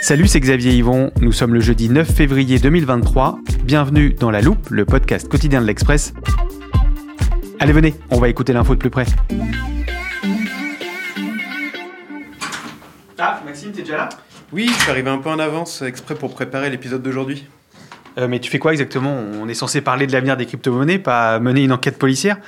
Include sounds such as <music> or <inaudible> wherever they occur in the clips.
Salut, c'est Xavier Yvon. Nous sommes le jeudi 9 février 2023. Bienvenue dans La Loupe, le podcast quotidien de l'Express. Allez, venez, on va écouter l'info de plus près. Ah, Maxime, t'es déjà là? Oui, je suis arrivé un peu en avance, exprès pour préparer l'épisode d'aujourd'hui. Euh, Mais tu fais quoi exactement? On est censé parler de l'avenir des crypto-monnaies, pas mener une enquête policière?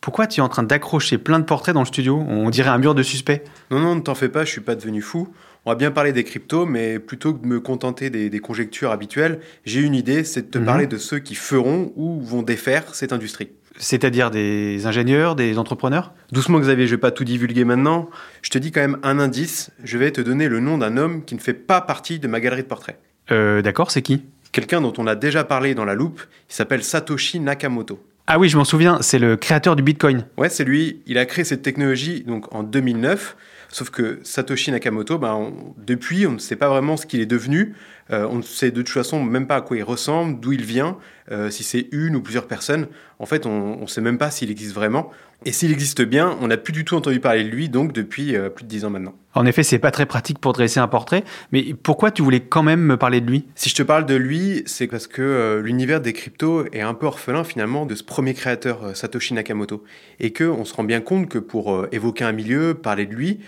Pourquoi tu es en train d'accrocher plein de portraits dans le studio? On dirait un mur de suspects. Non, non, ne t'en fais pas, je suis pas devenu fou. On va bien parler des cryptos, mais plutôt que de me contenter des, des conjectures habituelles, j'ai une idée, c'est de te Mhm. parler de ceux qui feront ou vont défaire cette industrie. C'est-à-dire des ingénieurs, des entrepreneurs? Doucement Xavier, je vais pas tout divulguer maintenant. Je te dis quand même un indice, je vais te donner le nom d'un homme qui ne fait pas partie de ma galerie de portraits. Euh, d'accord, c'est qui? Quelqu'un dont on a déjà parlé dans la loupe, il s'appelle Satoshi Nakamoto. Ah oui, je m'en souviens, c'est le créateur du Bitcoin. Ouais, c'est lui. Il a créé cette technologie donc en 2009. Sauf que Satoshi Nakamoto, ben, depuis, on ne sait pas vraiment ce qu'il est devenu. Euh, on ne sait de toute façon même pas à quoi il ressemble, d'où il vient, euh, si c'est une ou plusieurs personnes. En fait, on ne sait même pas s'il existe vraiment. Et s'il existe bien, on n'a plus du tout entendu parler de lui, donc depuis euh, plus de dix ans maintenant. En effet, c'est pas très pratique pour dresser un portrait, mais pourquoi tu voulais quand même me parler de lui? Si je te parle de lui, c'est parce que euh, l'univers des cryptos est un peu orphelin finalement de ce premier créateur, euh, Satoshi Nakamoto. Et que on se rend bien compte que pour évoquer un milieu, parler de lui,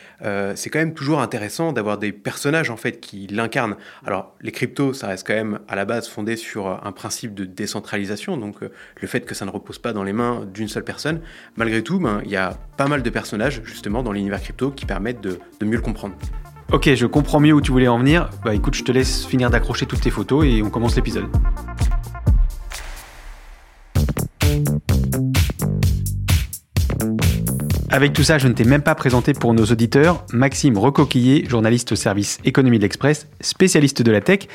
c'est quand même toujours intéressant d'avoir des personnages en fait qui l'incarnent. Alors les cryptos, ça reste quand même à la base fondé sur un principe de décentralisation, donc le fait que ça ne repose pas dans les mains d'une seule personne. Malgré ben, il y a pas mal de personnages justement dans l'univers crypto qui permettent de, de mieux le comprendre. Ok, je comprends mieux où tu voulais en venir. Bah écoute, je te laisse finir d'accrocher toutes tes photos et on commence l'épisode. Avec tout ça, je ne t'ai même pas présenté pour nos auditeurs Maxime Recoquillé, journaliste au service Économie de l'Express, spécialiste de la tech.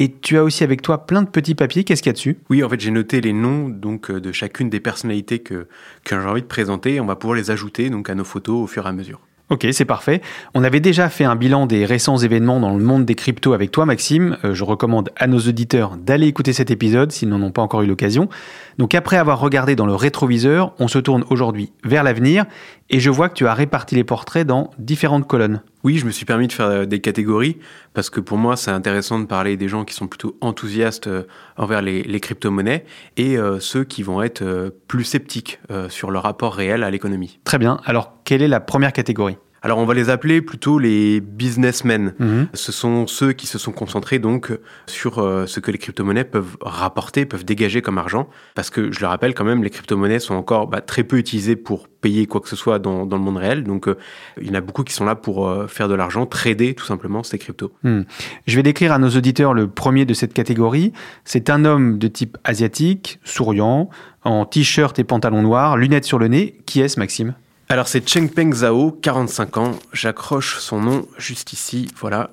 Et tu as aussi avec toi plein de petits papiers. Qu'est-ce qu'il y a dessus? Oui, en fait, j'ai noté les noms donc euh, de chacune des personnalités que, que j'ai envie de présenter. et On va pouvoir les ajouter donc à nos photos au fur et à mesure. Ok, c'est parfait. On avait déjà fait un bilan des récents événements dans le monde des cryptos avec toi, Maxime. Euh, je recommande à nos auditeurs d'aller écouter cet épisode s'ils n'en ont pas encore eu l'occasion. Donc après avoir regardé dans le rétroviseur, on se tourne aujourd'hui vers l'avenir et je vois que tu as réparti les portraits dans différentes colonnes. Oui, je me suis permis de faire euh, des catégories parce que pour moi, c'est intéressant de parler des gens qui sont plutôt enthousiastes euh, envers les, les crypto-monnaies et euh, ceux qui vont être euh, plus sceptiques euh, sur le rapport réel à l'économie. Très bien. Alors, quelle est la première catégorie? Alors, on va les appeler plutôt les businessmen. Mhm. Ce sont ceux qui se sont concentrés donc sur euh, ce que les crypto-monnaies peuvent rapporter, peuvent dégager comme argent. Parce que je le rappelle quand même, les crypto-monnaies sont encore bah, très peu utilisées pour payer quoi que ce soit dans, dans le monde réel. Donc euh, il y en a beaucoup qui sont là pour euh, faire de l'argent, trader tout simplement ces cryptos. Hmm. Je vais décrire à nos auditeurs le premier de cette catégorie. C'est un homme de type asiatique, souriant, en t-shirt et pantalon noir, lunettes sur le nez. Qui est-ce, Maxime? Alors c'est Chengpeng Zhao, 45 ans. J'accroche son nom juste ici, voilà.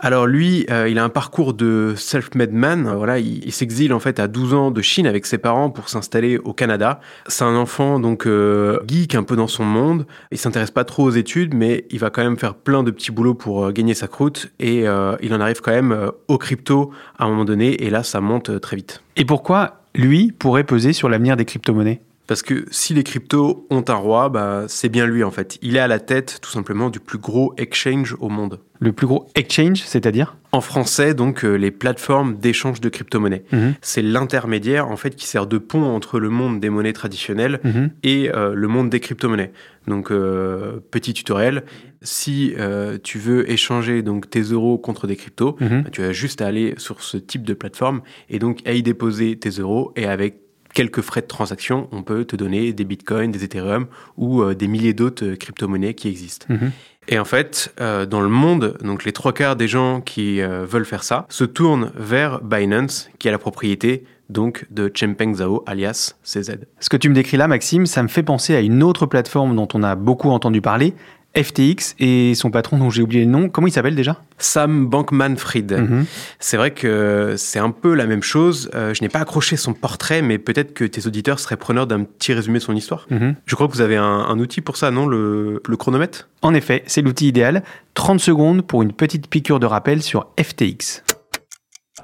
Alors lui, euh, il a un parcours de self-made man. Voilà, il, il s'exile en fait à 12 ans de Chine avec ses parents pour s'installer au Canada. C'est un enfant donc euh, geek un peu dans son monde. Il s'intéresse pas trop aux études, mais il va quand même faire plein de petits boulots pour euh, gagner sa croûte. Et il en arrive quand même euh, au crypto à un moment donné. Et là, ça monte très vite. Et pourquoi lui pourrait peser sur l'avenir des crypto-monnaies? Parce que si les cryptos ont un roi, bah, c'est bien lui en fait. Il est à la tête tout simplement du plus gros exchange au monde. Le plus gros exchange, c'est-à-dire? En français, donc, euh, les plateformes d'échange de crypto-monnaies. Mhm. C'est l'intermédiaire en fait qui sert de pont entre le monde des monnaies traditionnelles Mhm. et euh, le monde des crypto-monnaies. Donc, euh, petit tutoriel, si tu veux échanger donc tes euros contre des cryptos, Mhm. bah, tu as juste à aller sur ce type de plateforme et donc à y déposer tes euros et avec quelques frais de transaction, on peut te donner des bitcoins, des ethereum ou euh, des milliers d'autres euh, crypto-monnaies qui existent. Mhm. Et en fait, euh, dans le monde, donc les trois quarts des gens qui euh, veulent faire ça se tournent vers Binance, qui a la propriété donc de Chengpeng Zhao alias CZ. Ce que tu me décris là, Maxime, ça me fait penser à une autre plateforme dont on a beaucoup entendu parler, FTX et son patron dont j'ai oublié le nom, comment il s'appelle déjà? Sam Bankman-Fried. Mhm. C'est vrai que c'est un peu la même chose. Euh, je n'ai pas accroché son portrait, mais peut-être que tes auditeurs seraient preneurs d'un petit résumé de son histoire. Mhm. Je crois que vous avez un, un outil pour ça, non? Le, le chronomètre? En effet, c'est l'outil idéal. 30 secondes pour une petite piqûre de rappel sur FTX.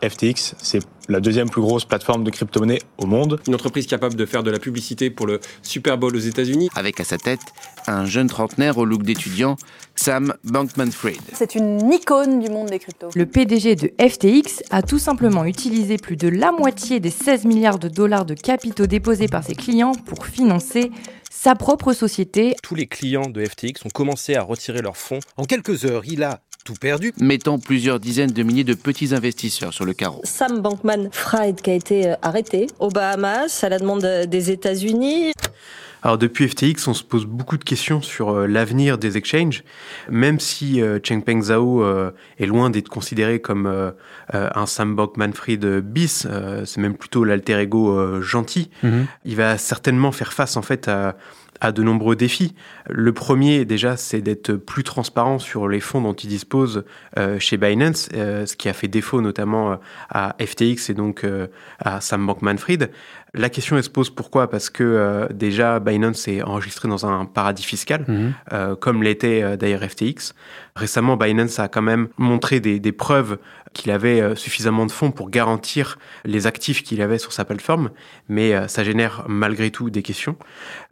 FTX, c'est la deuxième plus grosse plateforme de crypto-monnaie au monde. Une entreprise capable de faire de la publicité pour le Super Bowl aux États-Unis. Avec à sa tête un jeune trentenaire au look d'étudiant, Sam Bankman-Fried. C'est une icône du monde des cryptos. Le PDG de FTX a tout simplement utilisé plus de la moitié des 16 milliards de dollars de capitaux déposés par ses clients pour financer sa propre société. Tous les clients de FTX ont commencé à retirer leurs fonds. En quelques heures, il a tout perdu. Mettant plusieurs dizaines de milliers de petits investisseurs sur le carreau. Sam Bankman-Fried qui a été euh, arrêté aux Bahamas à la demande euh, des États-Unis. Alors depuis FTX, on se pose beaucoup de questions sur euh, l'avenir des exchanges, même si euh, Chengpeng Zhao euh, est loin d'être considéré comme euh, un Sam Bankman-Fried bis, euh, c'est même plutôt l'alter ego euh, gentil. Mhm. Il va certainement faire face en fait à à de nombreux défis. Le premier, déjà, c'est d'être plus transparent sur les fonds dont il dispose euh, chez Binance, euh, ce qui a fait défaut notamment euh, à FTX et donc euh, à Sam Bankman-Fried. La question, elle se pose pourquoi? Parce que déjà, Binance est enregistré dans un paradis fiscal, Mhm. comme l'était d'ailleurs FTX. Récemment, Binance a quand même montré des, des preuves qu'il avait euh, suffisamment de fonds pour garantir les actifs qu'il avait sur sa plateforme, mais euh, ça génère malgré tout des questions.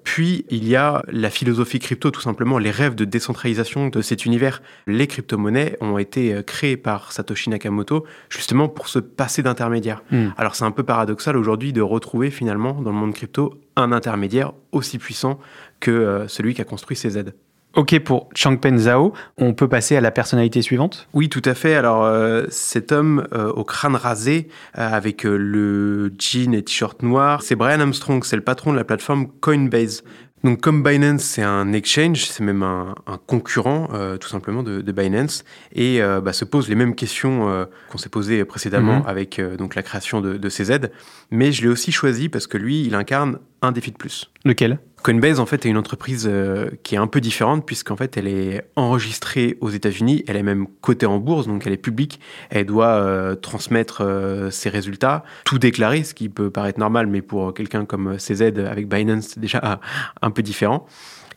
Puis, il y a la philosophie crypto, tout simplement, les rêves de décentralisation de cet univers. Les crypto-monnaies ont été euh, créées par Satoshi Nakamoto justement pour se passer d'intermédiaires. Mm. Alors, c'est un peu paradoxal aujourd'hui de retrouver finalement dans le monde crypto un intermédiaire aussi puissant que celui qui a construit CZ. Ok pour Changpeng Zhao, on peut passer à la personnalité suivante? Oui, tout à fait. Alors, euh, cet homme euh, au crâne rasé, euh, avec le jean et t-shirt noir, c'est Brian Armstrong, c'est le patron de la plateforme Coinbase. Donc, comme Binance, c'est un exchange, c'est même un, un concurrent, euh, tout simplement, de, de Binance, et euh, bah, se pose les mêmes questions euh, qu'on s'est posées précédemment Mhm. avec donc la création de, de CZ. Mais je l'ai aussi choisi parce que lui, il incarne un défi de plus. Lequel? Coinbase, en fait, est une entreprise euh, qui est un peu différente puisqu'en fait, elle est enregistrée aux États-Unis, elle est même cotée en bourse, donc elle est publique. Elle doit euh, transmettre euh, ses résultats, tout déclarer, ce qui peut paraître normal, mais pour quelqu'un comme CZ avec Binance, c'est déjà <laughs> un peu différent.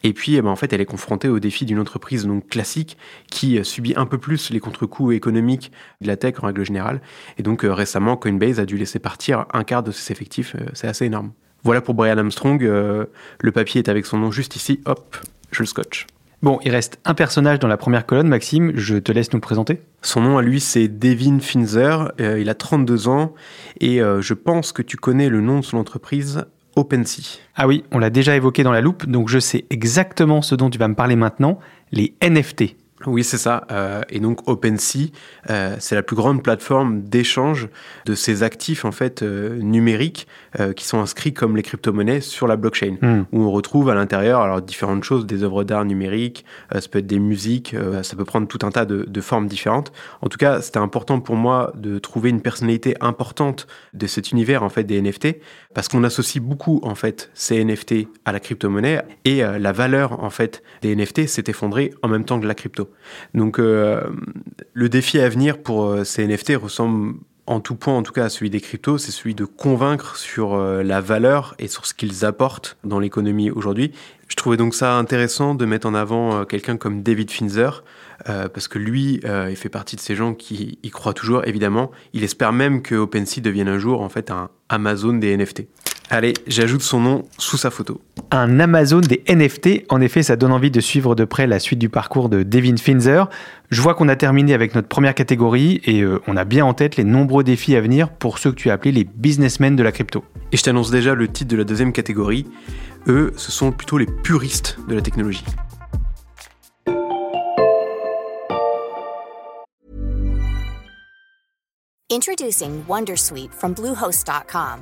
Et puis, eh ben, en fait, elle est confrontée au défi d'une entreprise donc classique qui subit un peu plus les contre-coups économiques de la tech en règle générale. Et donc, récemment, Coinbase a dû laisser partir un quart de ses effectifs. C'est assez énorme. Voilà pour Brian Armstrong. euh, le papier est avec son nom juste ici. Hop, je le scotche. Bon, il reste un personnage dans la première colonne, Maxime, je te laisse nous le présenter. Son nom à lui, c'est Devin Finzer. Euh, il a 32 ans et euh, je pense que tu connais le nom de son entreprise, OpenSea. Ah oui, on l'a déjà évoqué dans la loupe, donc je sais exactement ce dont tu vas me parler maintenant, les NFT. Oui, c'est ça. Euh, et donc OpenSea, euh, c'est la plus grande plateforme d'échange de ces actifs en fait euh, numériques euh, qui sont inscrits comme les crypto-monnaies sur la blockchain, Hmm. où on retrouve à l'intérieur alors différentes choses, des œuvres d'art numériques, euh, ça peut être des musiques, euh, ça peut prendre tout un tas de, de formes différentes. En tout cas, c'était important pour moi de trouver une personnalité importante de cet univers en fait des NFT, parce qu'on associe beaucoup en fait ces NFT à la crypto-monnaie et la valeur en fait des NFT s'est effondrée en même temps que la crypto. Donc euh, le défi à venir pour euh, ces NFT ressemble en tout point, en tout cas à celui des cryptos, c'est celui de convaincre sur euh, la valeur et sur ce qu'ils apportent dans l'économie aujourd'hui. Je trouvais donc ça intéressant de mettre en avant quelqu'un comme David Finzer, parce que lui, il fait partie de ces gens qui y croient toujours, évidemment. Il espère même que OpenSea devienne un jour, en fait, un Amazon des NFT. Allez, j'ajoute son nom sous sa photo. Un Amazon des NFT, en effet, ça donne envie de suivre de près la suite du parcours de Devin Finzer. Je vois qu'on a terminé avec notre première catégorie et euh, on a bien en tête les nombreux défis à venir pour ceux que tu as appelés les businessmen de la crypto. Et je t'annonce déjà le titre de la deuxième catégorie. Eux, ce sont plutôt les puristes de la technologie. Introducing Wondersuite from Bluehost.com.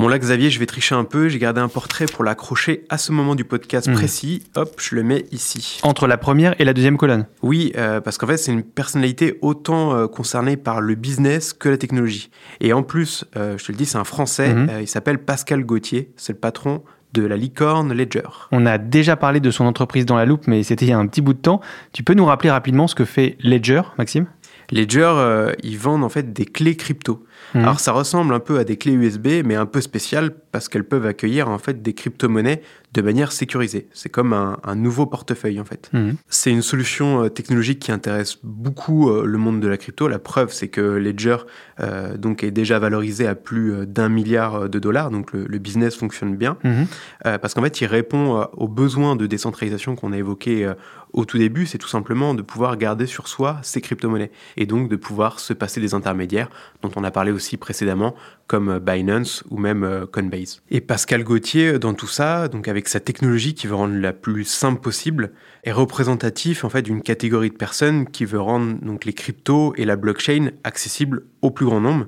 Bon là Xavier, je vais tricher un peu, j'ai gardé un portrait pour l'accrocher à ce moment du podcast Mhm. précis. Hop, je le mets ici. Entre la première et la deuxième colonne. Oui, euh, parce qu'en fait, c'est une personnalité autant euh, concernée par le business que la technologie. Et en plus, euh, je te le dis, c'est un Français, Mhm. il s'appelle Pascal Gauthier, c'est le patron de la licorne Ledger. On a déjà parlé de son entreprise dans la loupe, mais c'était il y a un petit bout de temps. Tu peux nous rappeler rapidement ce que fait Ledger, Maxime? Ledger, euh, ils vendent en fait des clés crypto. Mhm. Alors ça ressemble un peu à des clés USB, mais un peu spéciales parce qu'elles peuvent accueillir en fait des crypto-monnaies de manière sécurisée. C'est comme un, un nouveau portefeuille en fait. Mhm. C'est une solution euh, technologique qui intéresse beaucoup euh, le monde de la crypto. La preuve, c'est que Ledger euh, donc est déjà valorisé à plus d'un milliard de dollars. Donc le, le business fonctionne bien Mhm. Euh, parce qu'en fait, il répond aux besoins de décentralisation qu'on a évoqués euh, au tout début. C'est tout simplement de pouvoir garder sur soi ces crypto-monnaies et donc de pouvoir se passer des intermédiaires dont on a parlé aussi précédemment, comme Binance ou même Coinbase. Et Pascal Gauthier, dans tout ça, donc avec sa technologie qui veut rendre la plus simple possible, est représentatif en fait d'une catégorie de personnes qui veut rendre donc les cryptos et la blockchain accessibles au plus grand nombre.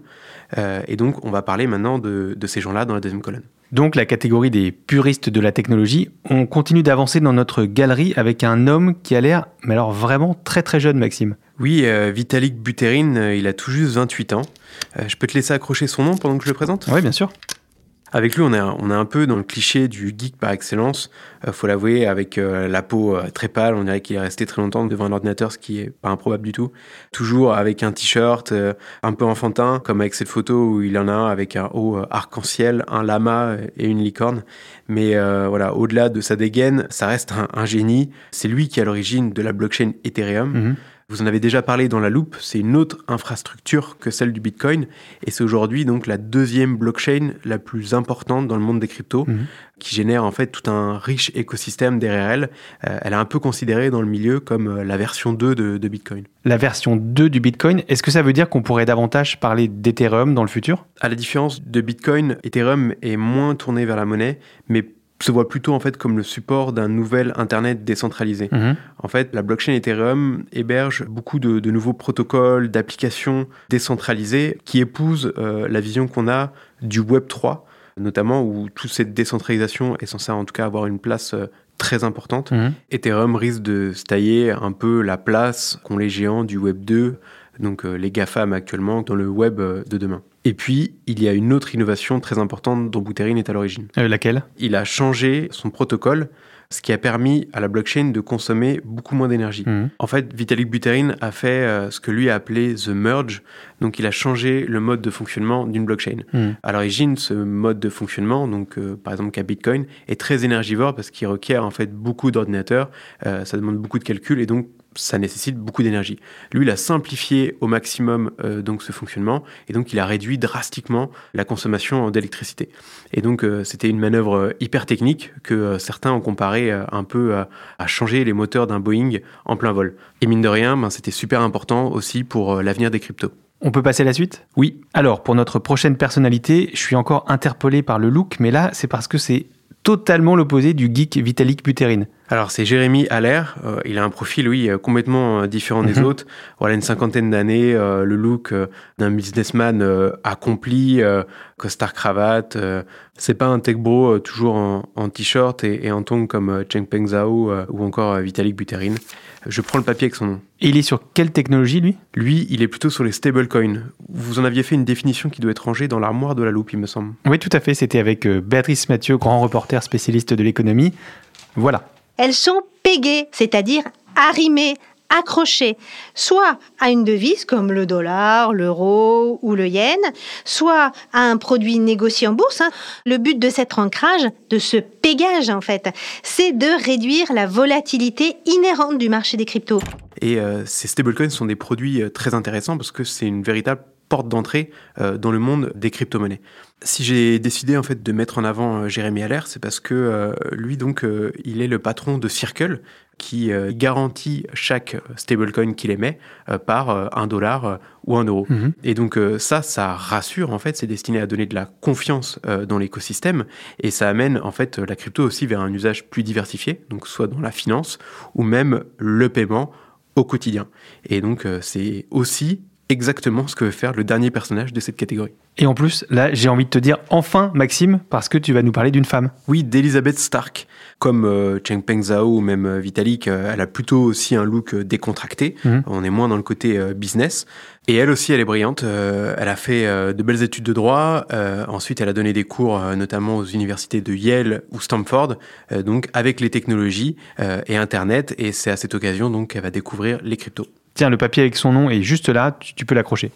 Euh, et donc, on va parler maintenant de, de ces gens-là dans la deuxième colonne. Donc la catégorie des puristes de la technologie, on continue d'avancer dans notre galerie avec un homme qui a l'air, mais alors vraiment très très jeune, Maxime. Oui, euh, Vitalik Buterin, euh, il a tout juste 28 ans. Euh, je peux te laisser accrocher son nom pendant que je le présente? Oui, bien sûr. Avec lui, on est, on est un peu dans le cliché du geek par excellence. Euh, faut l'avouer, avec euh, la peau euh, très pâle, on dirait qu'il est resté très longtemps devant un ordinateur, ce qui est pas improbable du tout. Toujours avec un t-shirt euh, un peu enfantin, comme avec cette photo où il en a un avec un haut arc-en-ciel, un lama et une licorne. Mais voilà, au-delà de sa dégaine, ça reste un, génie. C'est lui qui est à l'origine de la blockchain Ethereum. Mhm. Vous en avez déjà parlé dans la loupe, c'est une autre infrastructure que celle du Bitcoin, et c'est aujourd'hui donc la deuxième blockchain la plus importante dans le monde des cryptos, Mhm. qui génère en fait tout un riche écosystème derrière elle. Euh, elle est un peu considérée dans le milieu comme euh, la version 2 de, de Bitcoin. La version 2 du Bitcoin, est-ce que ça veut dire qu'on pourrait davantage parler d'Ethereum dans le futur? À la différence de Bitcoin, Ethereum est moins tourné vers la monnaie, mais se voit plutôt en fait comme le support d'un nouvel Internet décentralisé. Mhm. En fait, la blockchain Ethereum héberge beaucoup de, de nouveaux protocoles, d'applications décentralisées qui épousent euh, la vision qu'on a du Web 3, notamment où toute cette décentralisation est censée en tout cas avoir une place euh, très importante. Mhm. Ethereum risque de se tailler un peu la place qu'ont les géants du Web 2, donc euh, les GAFAM actuellement, dans le Web de demain. Et puis, il y a une autre innovation très importante dont Buterin est à l'origine. Euh, laquelle? Il a changé son protocole, ce qui a permis à la blockchain de consommer beaucoup moins d'énergie. Mhm. En fait, Vitalik Buterin a fait euh, ce que lui a appelé the merge, donc il a changé le mode de fonctionnement d'une blockchain. Mhm. À l'origine, ce mode de fonctionnement, donc euh, par exemple qu'à Bitcoin, est très énergivore parce qu'il requiert en fait beaucoup d'ordinateurs, euh, ça demande beaucoup de calculs et donc ça nécessite beaucoup d'énergie. Lui, il a simplifié au maximum euh, donc ce fonctionnement et donc il a réduit drastiquement la consommation d'électricité. Et donc euh, c'était une manœuvre euh, hyper technique que euh, certains ont comparé un peu à, à changer les moteurs d'un Boeing en plein vol. Et mine de rien, ben, c'était super important aussi pour l'avenir des cryptos. On peut passer à la suite? Oui, Alors, pour notre prochaine personnalité, je suis encore interpellé par le look, mais là, c'est parce que c'est totalement l'opposé du geek Vitalik Buterin. Alors c'est Jérémy Allaire, Euh, il a un profil oui euh, complètement euh, différent des Mhm. autres. Voilà une cinquantaine d'années, euh, le look euh, d'un businessman accompli, costard cravate. euh, c'est pas un tech bro toujours en, en t-shirt et, et en tongs comme euh, Cheng Peng Zhao ou encore Vitalik Buterin. Je prends le papier avec son nom. Et il est sur quelle technologie, lui? Lui, il est plutôt sur les stablecoins. Vous en aviez fait une définition qui doit être rangée dans l'armoire de la loupe, il me semble. Oui, tout à fait. C'était avec Béatrice Mathieu, grand reporter spécialiste de l'économie. Voilà. Elles sont pégées, c'est-à-dire arrimées, accrochées, soit à une devise comme le dollar, l'euro ou le yen, soit à un produit négocié en bourse. hein. Le but de cet ancrage, de ce pégage en fait, c'est de réduire la volatilité inhérente du marché des cryptos. Et euh, ces stablecoins sont des produits euh, très intéressants parce que c'est une véritable porte d'entrée dans le monde des crypto-monnaies. Si j'ai décidé en fait de mettre en avant Jérémy Allaire, c'est parce que lui donc il est le patron de Circle, qui euh, garantit chaque stablecoin qu'il émet euh, par euh, un dollar ou un euro. Mhm. Et donc ça, ça rassure en fait, c'est destiné à donner de la confiance dans l'écosystème et ça amène en fait la crypto aussi vers un usage plus diversifié, donc soit dans la finance ou même le paiement au quotidien. Et donc c'est aussi exactement ce que veut faire le dernier personnage de cette catégorie. Et en plus, là, j'ai envie de te dire enfin, Maxime, parce que tu vas nous parler d'une femme. Oui, d'Elizabeth Stark. Comme euh, Cheng Peng Zhao ou même euh, Vitalik, euh, elle a plutôt aussi un look décontracté. Mhm. On est moins dans le côté business. Et elle aussi, elle est brillante. elle a fait de belles études de droit. ensuite, elle a donné des cours, notamment aux universités de Yale ou Stanford, donc avec les technologies et Internet. Et c'est à cette occasion donc qu'elle va découvrir les cryptos. Tiens, le papier avec son nom est juste là, tu, peux l'accrocher.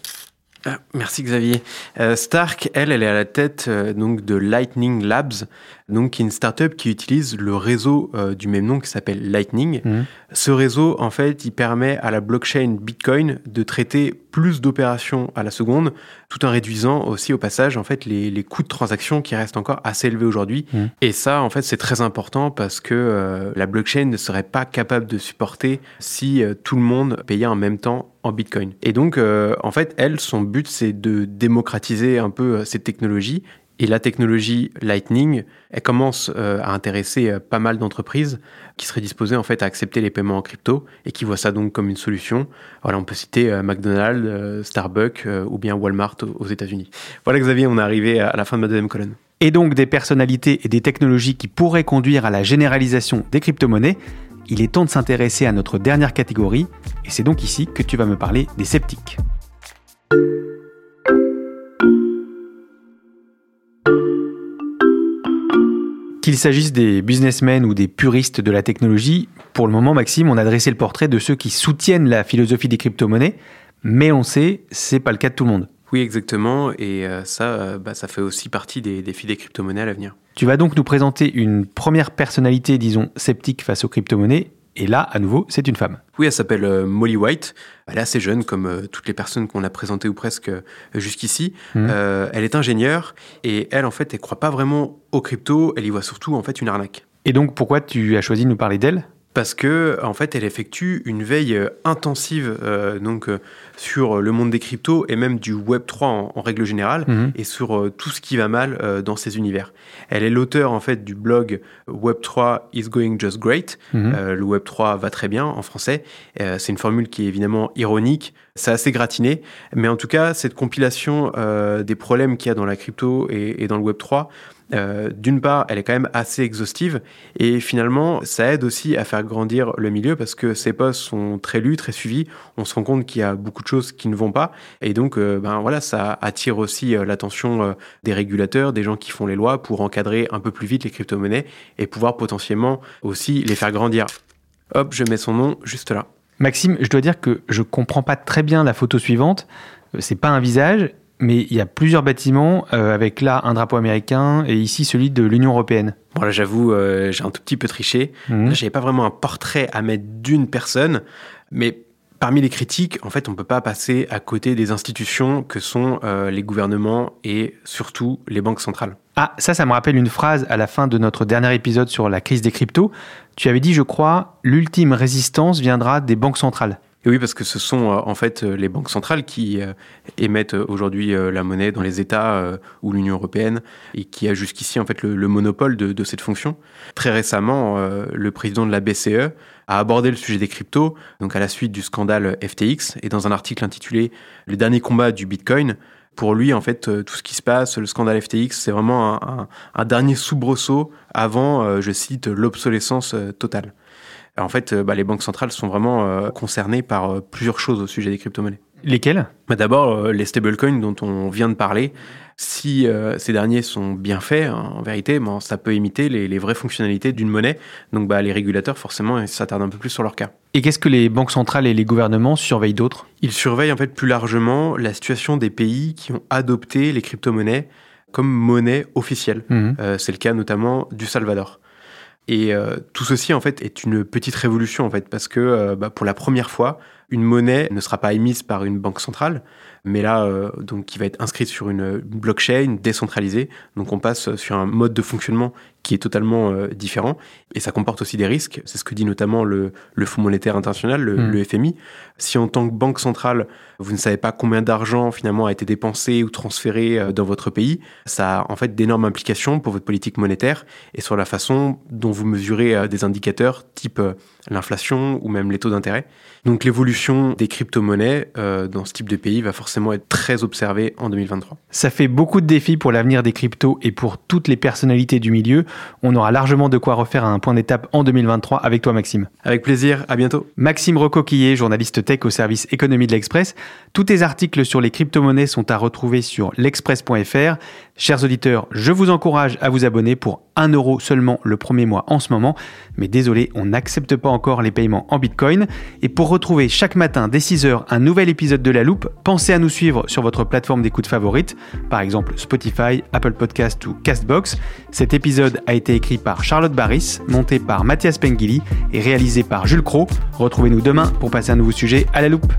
Ah, merci Xavier. Euh, Stark, elle, elle est à la tête euh, de Lightning Labs, donc qui est une startup qui utilise le réseau euh, du même nom qui s'appelle Lightning. Mhm. Ce réseau, en fait, il permet à la blockchain Bitcoin de traiter plus d'opérations à la seconde, tout en réduisant aussi au passage en fait les, les coûts de transaction qui restent encore assez élevés aujourd'hui. Mhm. Et ça, en fait, c'est très important parce que euh, la blockchain ne serait pas capable de supporter si euh, tout le monde payait en même temps en Bitcoin. Et donc, en fait, elle, son but, c'est de démocratiser un peu cette technologie et la technologie Lightning, elle commence euh, à intéresser euh, pas mal d'entreprises qui seraient disposées en fait à accepter les paiements en crypto et qui voient ça donc comme une solution. Voilà, on peut citer euh, McDonald's, Starbucks ou bien Walmart aux États-Unis. Voilà Xavier, on est arrivé à la fin de ma deuxième colonne. Et donc des personnalités et des technologies qui pourraient conduire à la généralisation des crypto-monnaies. Il est temps de s'intéresser à notre dernière catégorie et c'est donc ici que tu vas me parler des sceptiques. Qu'il s'agisse des businessmen ou des puristes de la technologie, pour le moment, Maxime, on a dressé le portrait de ceux qui soutiennent la philosophie des crypto-monnaies, mais on sait, c'est pas le cas de tout le monde. Oui, exactement, et euh, ça, euh, bah, ça fait aussi partie des défis des crypto-monnaies à l'avenir. Tu vas donc nous présenter une première personnalité, disons, sceptique face aux crypto-monnaies, et là, à nouveau, c'est une femme. Oui, elle s'appelle euh, Molly White. Elle est assez jeune, comme euh, toutes les personnes qu'on a présentées ou presque euh, jusqu'ici. Mhm. elle est ingénieure et elle, en fait, elle croit pas vraiment aux crypto. Elle y voit surtout, en fait, une arnaque. Et donc, pourquoi tu as choisi de nous parler d'elle? Parce que en fait, elle effectue une veille euh, intensive euh, donc euh, sur le monde des cryptos et même du Web 3 en, règle générale mhm. et sur tout ce qui va mal dans ces univers. Elle est l'auteur en fait du blog Web 3 is going just great. Mhm. le Web 3 va très bien en français. c'est une formule qui est évidemment ironique. C'est assez gratiné, mais en tout cas, cette compilation des problèmes qu'il y a dans la crypto et, et dans le Web 3 euh, d'une part, elle est quand même assez exhaustive et finalement, ça aide aussi à faire grandir le milieu parce que ces posts sont très lus, très suivis. On se rend compte qu'il y a beaucoup de choses qui ne vont pas et donc, euh, ben voilà, ça attire aussi euh, l'attention des régulateurs, des gens qui font les lois pour encadrer un peu plus vite les crypto-monnaies et pouvoir potentiellement aussi les faire grandir. Hop, je mets son nom juste là. Maxime, je dois dire que je comprends pas très bien la photo suivante. C'est pas un visage mais il y a plusieurs bâtiments euh, avec là un drapeau américain et ici celui de l'Union européenne. Bon là j'avoue, euh, j'ai un tout petit peu triché. Là j'avais pas vraiment un portrait à mettre d'une personne, mais parmi les critiques, en fait, on peut pas passer à côté des institutions que sont euh, les gouvernements et surtout les banques centrales. Ah, ça, ça me rappelle une phrase à la fin de notre dernier épisode sur la crise des cryptos. Tu avais dit, je crois, l'ultime résistance viendra des banques centrales oui, parce que ce sont euh, en fait euh, les banques centrales qui euh, émettent aujourd'hui la monnaie dans les États ou l'Union européenne et qui a jusqu'ici en fait le, monopole de, cette fonction. Très récemment, le président de la BCE a abordé le sujet des cryptos, donc à la suite du scandale FTX, et dans un article intitulé Le dernier combat du Bitcoin, pour lui, en fait, tout ce qui se passe, le scandale FTX, c'est vraiment un, dernier soubresaut avant, je cite, l'obsolescence totale. En fait, euh, bah, les banques centrales sont vraiment euh, concernées par euh, plusieurs choses au sujet des crypto-monnaies. Lesquelles? Bah, D'abord, les stablecoins dont on vient de parler. Si ces derniers sont bien faits, hein, en vérité, bon, ça peut imiter les, vraies fonctionnalités d'une monnaie. Donc bah, les régulateurs, forcément, s'attardent un peu plus sur leur cas. Et qu'est-ce que les banques centrales et les gouvernements surveillent d'autres? Ils surveillent en fait plus largement la situation des pays qui ont adopté les crypto-monnaies comme monnaie officielle. Mmh. C'est le cas notamment du Salvador. Et euh, tout ceci en fait est une petite révolution en fait parce que euh, bah, pour la première fois une monnaie ne sera pas émise par une banque centrale, mais là, euh, donc, qui va être inscrite sur une blockchain décentralisée. Donc, on passe sur un mode de fonctionnement qui est totalement euh, différent. Et ça comporte aussi des risques. C'est ce que dit notamment le, le Fonds monétaire international, le, Mm. le FMI. Si en tant que banque centrale, vous ne savez pas combien d'argent finalement a été dépensé ou transféré euh, dans votre pays, ça a en fait d'énormes implications pour votre politique monétaire et sur la façon dont vous mesurez euh, des indicateurs type l'inflation ou même les taux d'intérêt. Donc l'évolution des crypto-monnaies dans ce type de pays va forcément être très observée en 2023. Ça fait beaucoup de défis pour l'avenir des cryptos et pour toutes les personnalités du milieu. On aura largement de quoi refaire un point d'étape en 2023 avec toi, Maxime. Avec plaisir, à bientôt. Maxime Recoquillé, journaliste tech au service économie de l'Express. Tous tes articles sur les crypto-monnaies sont à retrouver sur l'express.fr. Chers auditeurs, je vous encourage à vous abonner pour 1 euro seulement le premier mois en ce moment. Mais désolé, on n'accepte pas encore les paiements en bitcoin. Et pour retrouver chaque matin dès 6h un nouvel épisode de La Loupe, pensez à nous suivre sur votre plateforme d'écoute favorite, par exemple Spotify, Apple Podcast ou Castbox. Cet épisode a été écrit par Charlotte Barris, monté par Mathias Pengili et réalisé par Jules Cro. Retrouvez-nous demain pour passer un nouveau sujet à La Loupe.